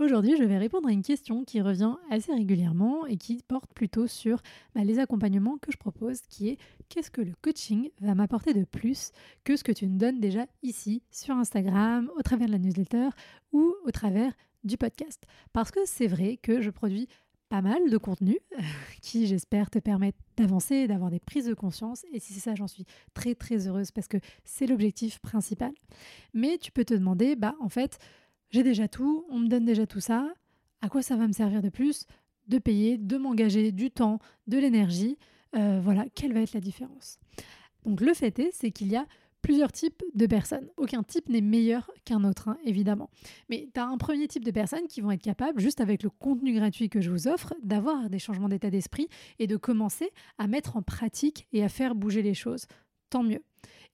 Aujourd'hui, je vais répondre à une question qui revient assez régulièrement et qui porte plutôt sur bah, les accompagnements que je propose, qui est qu'est-ce que le coaching va m'apporter de plus que ce que tu me donnes déjà ici sur Instagram, au travers de la newsletter ou au travers du podcast. Parce que c'est vrai que je produis pas mal de contenu qui, j'espère, te permettent d'avancer, d'avoir des prises de conscience. Et si c'est ça, j'en suis très très heureuse parce que c'est l'objectif principal. Mais tu peux te demander, bah en fait, j'ai déjà tout, on me donne déjà tout ça, à quoi ça va me servir de plus? De payer, de m'engager du temps, de l'énergie. Euh, voilà, quelle va être la différence? Donc le fait est, c'est qu'il y a plusieurs types de personnes. Aucun type n'est meilleur qu'un autre, hein, évidemment. Mais tu as un premier type de personnes qui vont être capables, juste avec le contenu gratuit que je vous offre, d'avoir des changements d'état d'esprit et de commencer à mettre en pratique et à faire bouger les choses. Tant mieux.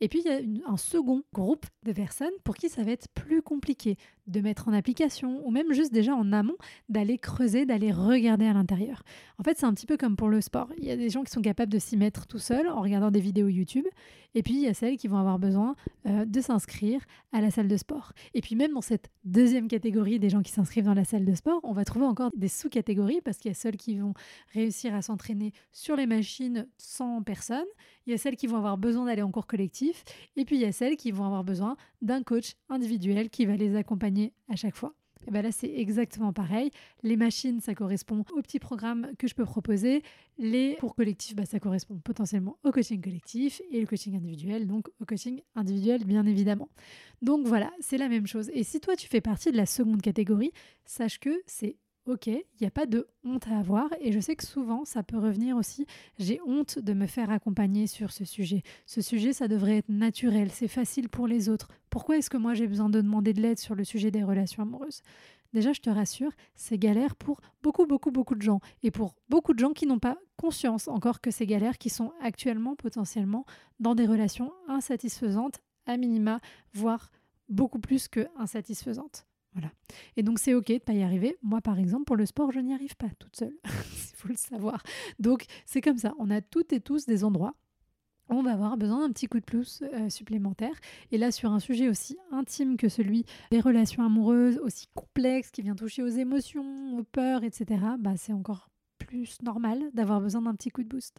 Et puis, il y a un second groupe de personnes pour qui ça va être plus compliqué de mettre en application ou même juste déjà en amont d'aller creuser, d'aller regarder à l'intérieur. En fait, c'est un petit peu comme pour le sport. Il y a des gens qui sont capables de s'y mettre tout seuls en regardant des vidéos YouTube. Et puis, il y a celles qui vont avoir besoin euh, de s'inscrire à la salle de sport. Et puis, même dans cette deuxième catégorie des gens qui s'inscrivent dans la salle de sport, on va trouver encore des sous-catégories parce qu'il y a celles qui vont réussir à s'entraîner sur les machines sans personne. Il y a celles qui vont avoir besoin d'aller en cours et puis il y a celles qui vont avoir besoin d'un coach individuel qui va les accompagner à chaque fois. Et bien là, c'est exactement pareil. Les machines, ça correspond au petit programme que je peux proposer. Les cours collectifs, bah, ça correspond potentiellement au coaching collectif et le coaching individuel, donc au coaching individuel, bien évidemment. Donc voilà, c'est la même chose. Et si toi, tu fais partie de la seconde catégorie, sache que c'est ok, il n'y a pas de honte à avoir et je sais que souvent ça peut revenir aussi, j'ai honte de me faire accompagner sur ce sujet. Ce sujet, ça devrait être naturel, c'est facile pour les autres. Pourquoi est-ce que moi j'ai besoin de demander de l'aide sur le sujet des relations amoureuses? Déjà, je te rassure, c'est galère pour beaucoup, beaucoup, beaucoup de gens et pour beaucoup de gens qui n'ont pas conscience encore que c'est galère, qui sont actuellement potentiellement dans des relations insatisfaisantes, à minima, voire beaucoup plus que insatisfaisantes. Et donc c'est ok de pas y arriver. Moi par exemple pour le sport je n'y arrive pas toute seule. Il faut le savoir. Donc c'est comme ça. On a toutes et tous des endroits on va avoir besoin d'un petit coup de plus euh, supplémentaire. Et là, sur un sujet aussi intime que celui des relations amoureuses, aussi complexe, qui vient toucher aux émotions, aux peurs, etc., bah, c'est encore plus normal d'avoir besoin d'un petit coup de boost.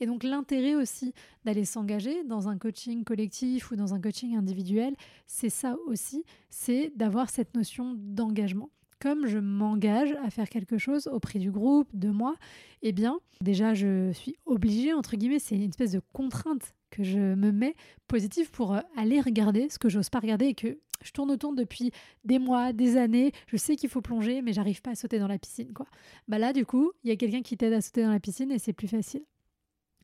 Et donc l'intérêt aussi d'aller s'engager dans un coaching collectif ou dans un coaching individuel, c'est ça aussi, c'est d'avoir cette notion d'engagement. Comme je m'engage à faire quelque chose au prix du groupe, de moi, eh bien, déjà, je suis obligée, entre guillemets, c'est une espèce de contrainte que je me mets positive pour euh, aller regarder ce que j'ose pas regarder et que je tourne autour depuis des mois, des années, je sais qu'il faut plonger, mais j'arrive pas à sauter dans la piscine, quoi. Bah là, du coup, il y a quelqu'un qui t'aide à sauter dans la piscine et c'est plus facile.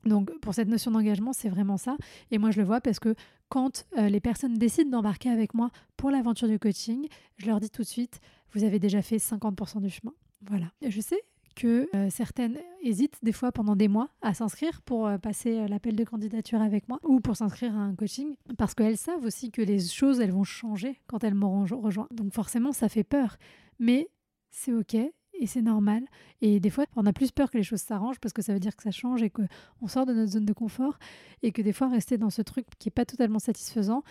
Donc pour cette notion d'engagement, c'est vraiment ça. Et moi, je le vois parce que quand euh, les personnes décident d'embarquer avec moi pour l'aventure du coaching, je leur dis tout de suite, vous avez déjà fait 50% du chemin. Voilà. Je sais que euh, certaines hésitent des fois pendant des mois à s'inscrire pour euh, passer euh, l'appel de candidature avec moi ou pour s'inscrire à un coaching parce qu'elles savent aussi que les choses elles vont changer quand elles m'auront rejoint. Donc forcément ça fait peur, mais c'est ok et c'est normal. Et des fois, on a plus peur que les choses s'arrangent parce que ça veut dire que ça change et qu'on sort de notre zone de confort et que des fois, rester dans ce truc qui n'est pas totalement satisfaisant,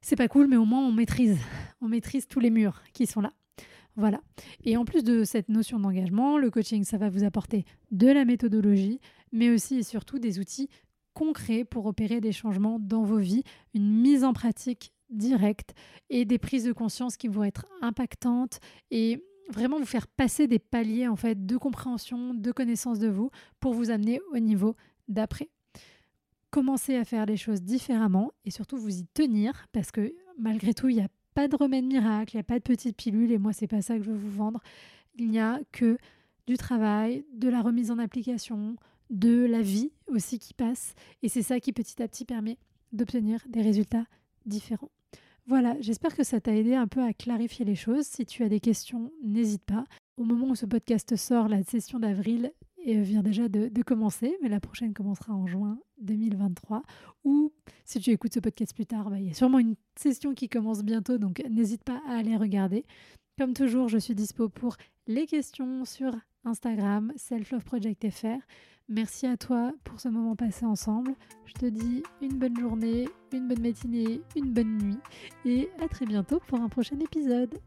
c'est pas cool, mais au moins on maîtrise. On maîtrise tous les murs qui sont là. Voilà. Et en plus de cette notion d'engagement, le coaching, ça va vous apporter de la méthodologie, mais aussi et surtout des outils concrets pour opérer des changements dans vos vies, une mise en pratique directe et des prises de conscience qui vont être impactantes et vraiment vous faire passer des paliers en fait de compréhension, de connaissance de vous pour vous amener au niveau d'après. commencer à faire les choses différemment et surtout vous y tenir parce que malgré tout, il n'y a pas de remède miracle, il n'y a pas de petite pilule et moi, c'est pas ça que je veux vous vendre. Il n'y a que du travail, de la remise en application, de la vie aussi qui passe et c'est ça qui petit à petit permet d'obtenir des résultats différents. Voilà, j'espère que ça t'a aidé un peu à clarifier les choses. Si tu as des questions, n'hésite pas. Au moment où ce podcast sort, la session d'avril euh, vient déjà de, commencer, mais la prochaine commencera en juin 2023. Ou si tu écoutes ce podcast plus tard, bah, il y a sûrement une session qui commence bientôt, donc n'hésite pas à aller regarder. Comme toujours, je suis dispo pour les questions sur Instagram, selfloveprojectfr. Merci à toi pour ce moment passé ensemble. Je te dis une bonne journée, une bonne matinée, une bonne nuit et à très bientôt pour un prochain épisode.